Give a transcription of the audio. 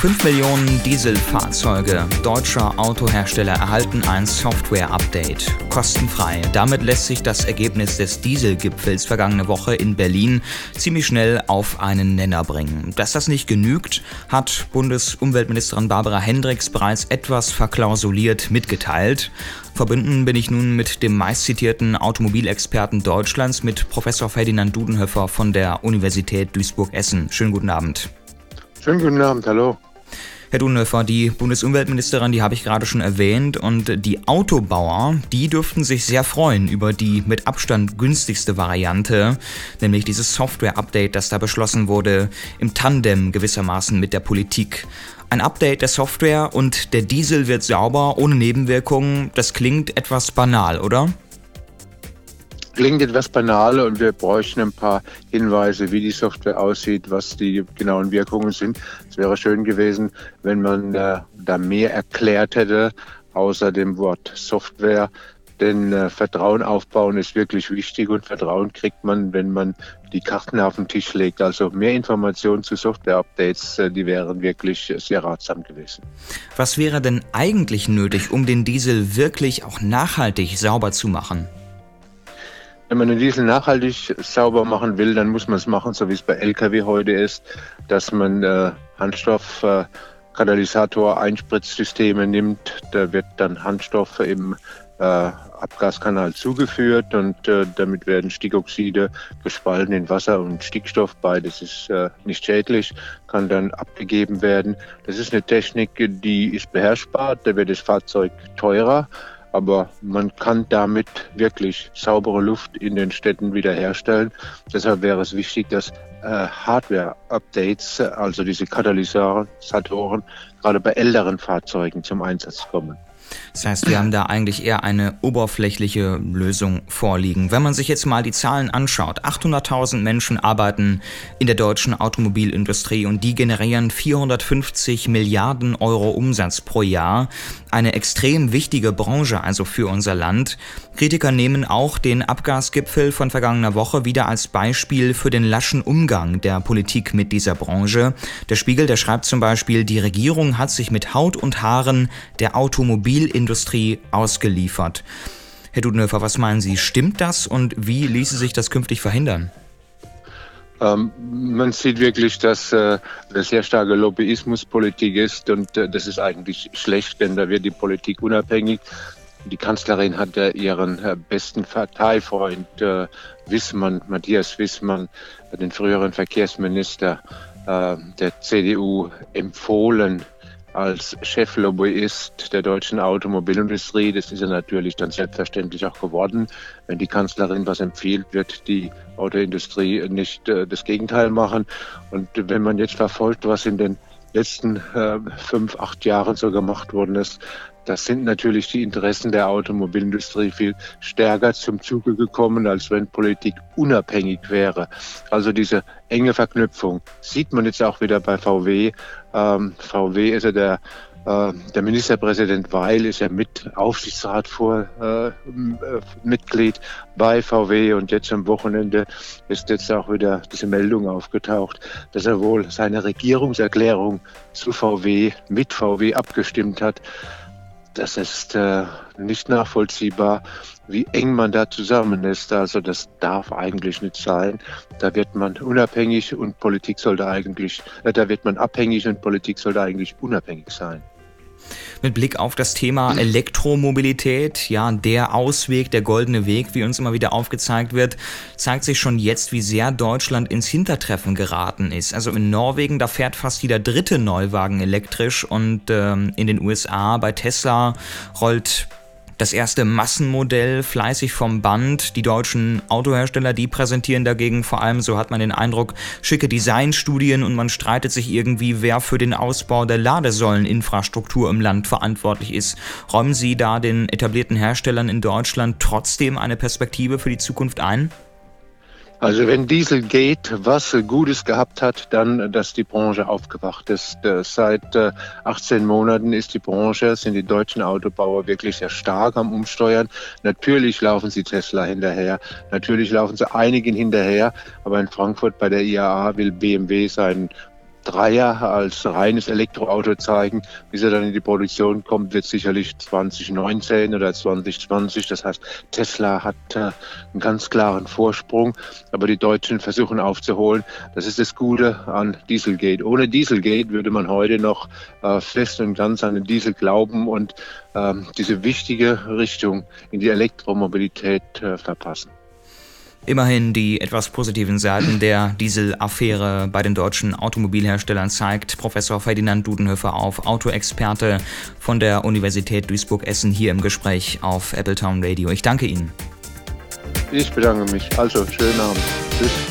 5 Millionen Dieselfahrzeuge deutscher Autohersteller erhalten ein Software-Update. Kostenfrei. Damit lässt sich das Ergebnis des Dieselgipfels vergangene Woche in Berlin ziemlich schnell auf einen Nenner bringen. Dass das nicht genügt, hat Bundesumweltministerin Barbara Hendricks bereits etwas verklausuliert mitgeteilt. Verbunden bin ich nun mit dem meistzitierten Automobilexperten Deutschlands, mit Professor Ferdinand Dudenhöfer von der Universität Duisburg-Essen. Schönen guten Abend. Schönen guten Abend, hallo. Herr Dunhofer, die Bundesumweltministerin, die habe ich gerade schon erwähnt und die Autobauer, die dürften sich sehr freuen über die mit Abstand günstigste Variante, nämlich dieses Software-Update, das da beschlossen wurde, im Tandem gewissermaßen mit der Politik. Ein Update der Software und der Diesel wird sauber, ohne Nebenwirkungen, das klingt etwas banal, oder? Klingt etwas banal und wir bräuchten ein paar Hinweise, wie die Software aussieht, was die genauen Wirkungen sind. Es wäre schön gewesen, wenn man äh, da mehr erklärt hätte, außer dem Wort Software. Denn äh, Vertrauen aufbauen ist wirklich wichtig und Vertrauen kriegt man, wenn man die Karten auf den Tisch legt. Also mehr Informationen zu Software-Updates, äh, die wären wirklich sehr ratsam gewesen. Was wäre denn eigentlich nötig, um den Diesel wirklich auch nachhaltig sauber zu machen? Wenn man den Diesel nachhaltig sauber machen will, dann muss man es machen, so wie es bei Lkw heute ist, dass man äh, Handstoff äh, Einspritzsysteme nimmt. Da wird dann Handstoff im äh, Abgaskanal zugeführt und äh, damit werden Stickoxide gespalten in Wasser und Stickstoff. Beides ist äh, nicht schädlich, kann dann abgegeben werden. Das ist eine Technik, die ist beherrschbar. Da wird das Fahrzeug teurer aber man kann damit wirklich saubere Luft in den Städten wiederherstellen. Deshalb wäre es wichtig, dass äh, Hardware-Updates, also diese Katalysatoren, gerade bei älteren Fahrzeugen zum Einsatz kommen. Das heißt, wir haben da eigentlich eher eine oberflächliche Lösung vorliegen. Wenn man sich jetzt mal die Zahlen anschaut, 800.000 Menschen arbeiten in der deutschen Automobilindustrie und die generieren 450 Milliarden Euro Umsatz pro Jahr. Eine extrem wichtige Branche also für unser Land. Kritiker nehmen auch den Abgasgipfel von vergangener Woche wieder als Beispiel für den laschen Umgang der Politik mit dieser Branche. Der Spiegel, der schreibt zum Beispiel, die Regierung hat sich mit Haut und Haaren der Automobilindustrie ausgeliefert. Herr Dudenhöfer, was meinen Sie, stimmt das und wie ließe sich das künftig verhindern? Ähm, man sieht wirklich, dass äh, eine sehr starke Lobbyismuspolitik ist und äh, das ist eigentlich schlecht, denn da wird die Politik unabhängig. Die Kanzlerin hat ja ihren äh, besten Parteifreund äh, Wissmann, Matthias Wissmann, den früheren Verkehrsminister äh, der CDU, empfohlen als Cheflobbyist der deutschen Automobilindustrie. Das ist er natürlich dann selbstverständlich auch geworden. Wenn die Kanzlerin was empfiehlt, wird die Autoindustrie nicht äh, das Gegenteil machen. Und wenn man jetzt verfolgt, was in den letzten äh, fünf, acht Jahren so gemacht worden ist, das sind natürlich die Interessen der Automobilindustrie viel stärker zum Zuge gekommen, als wenn Politik unabhängig wäre. Also diese enge Verknüpfung sieht man jetzt auch wieder bei VW. Ähm, VW ist ja der der Ministerpräsident Weil ist ja mit Aufsichtsrat vor äh, Mitglied bei VW und jetzt am Wochenende ist jetzt auch wieder diese Meldung aufgetaucht, dass er wohl seine Regierungserklärung zu VW mit VW abgestimmt hat. Das ist äh, nicht nachvollziehbar, wie eng man da zusammen ist. Also das darf eigentlich nicht sein. Da wird man unabhängig und Politik sollte eigentlich, äh, da wird man abhängig und Politik sollte eigentlich unabhängig sein mit Blick auf das Thema Elektromobilität, ja, der Ausweg, der goldene Weg, wie uns immer wieder aufgezeigt wird, zeigt sich schon jetzt, wie sehr Deutschland ins Hintertreffen geraten ist. Also in Norwegen, da fährt fast jeder dritte Neuwagen elektrisch und ähm, in den USA bei Tesla rollt das erste Massenmodell fleißig vom Band. Die deutschen Autohersteller, die präsentieren dagegen vor allem, so hat man den Eindruck, schicke Designstudien und man streitet sich irgendwie, wer für den Ausbau der Ladesäuleninfrastruktur im Land verantwortlich ist. Räumen Sie da den etablierten Herstellern in Deutschland trotzdem eine Perspektive für die Zukunft ein? Also wenn Diesel geht, was Gutes gehabt hat, dann, dass die Branche aufgewacht ist. Äh, seit 18 äh, Monaten ist die Branche, sind die deutschen Autobauer wirklich sehr stark am Umsteuern. Natürlich laufen sie Tesla hinterher, natürlich laufen sie einigen hinterher, aber in Frankfurt bei der IAA will BMW seinen drei Jahre als reines Elektroauto zeigen. Bis er dann in die Produktion kommt, wird sicherlich 2019 oder 2020. Das heißt, Tesla hat äh, einen ganz klaren Vorsprung, aber die Deutschen versuchen aufzuholen. Das ist das Gute an Dieselgate. Ohne Dieselgate würde man heute noch äh, fest und ganz an den Diesel glauben und ähm, diese wichtige Richtung in die Elektromobilität äh, verpassen. Immerhin die etwas positiven Seiten der Dieselaffäre bei den deutschen Automobilherstellern zeigt Professor Ferdinand Dudenhöfer auf, Autoexperte von der Universität Duisburg-Essen hier im Gespräch auf Appletown Radio. Ich danke Ihnen. Ich bedanke mich. Also, schönen Abend. Tschüss.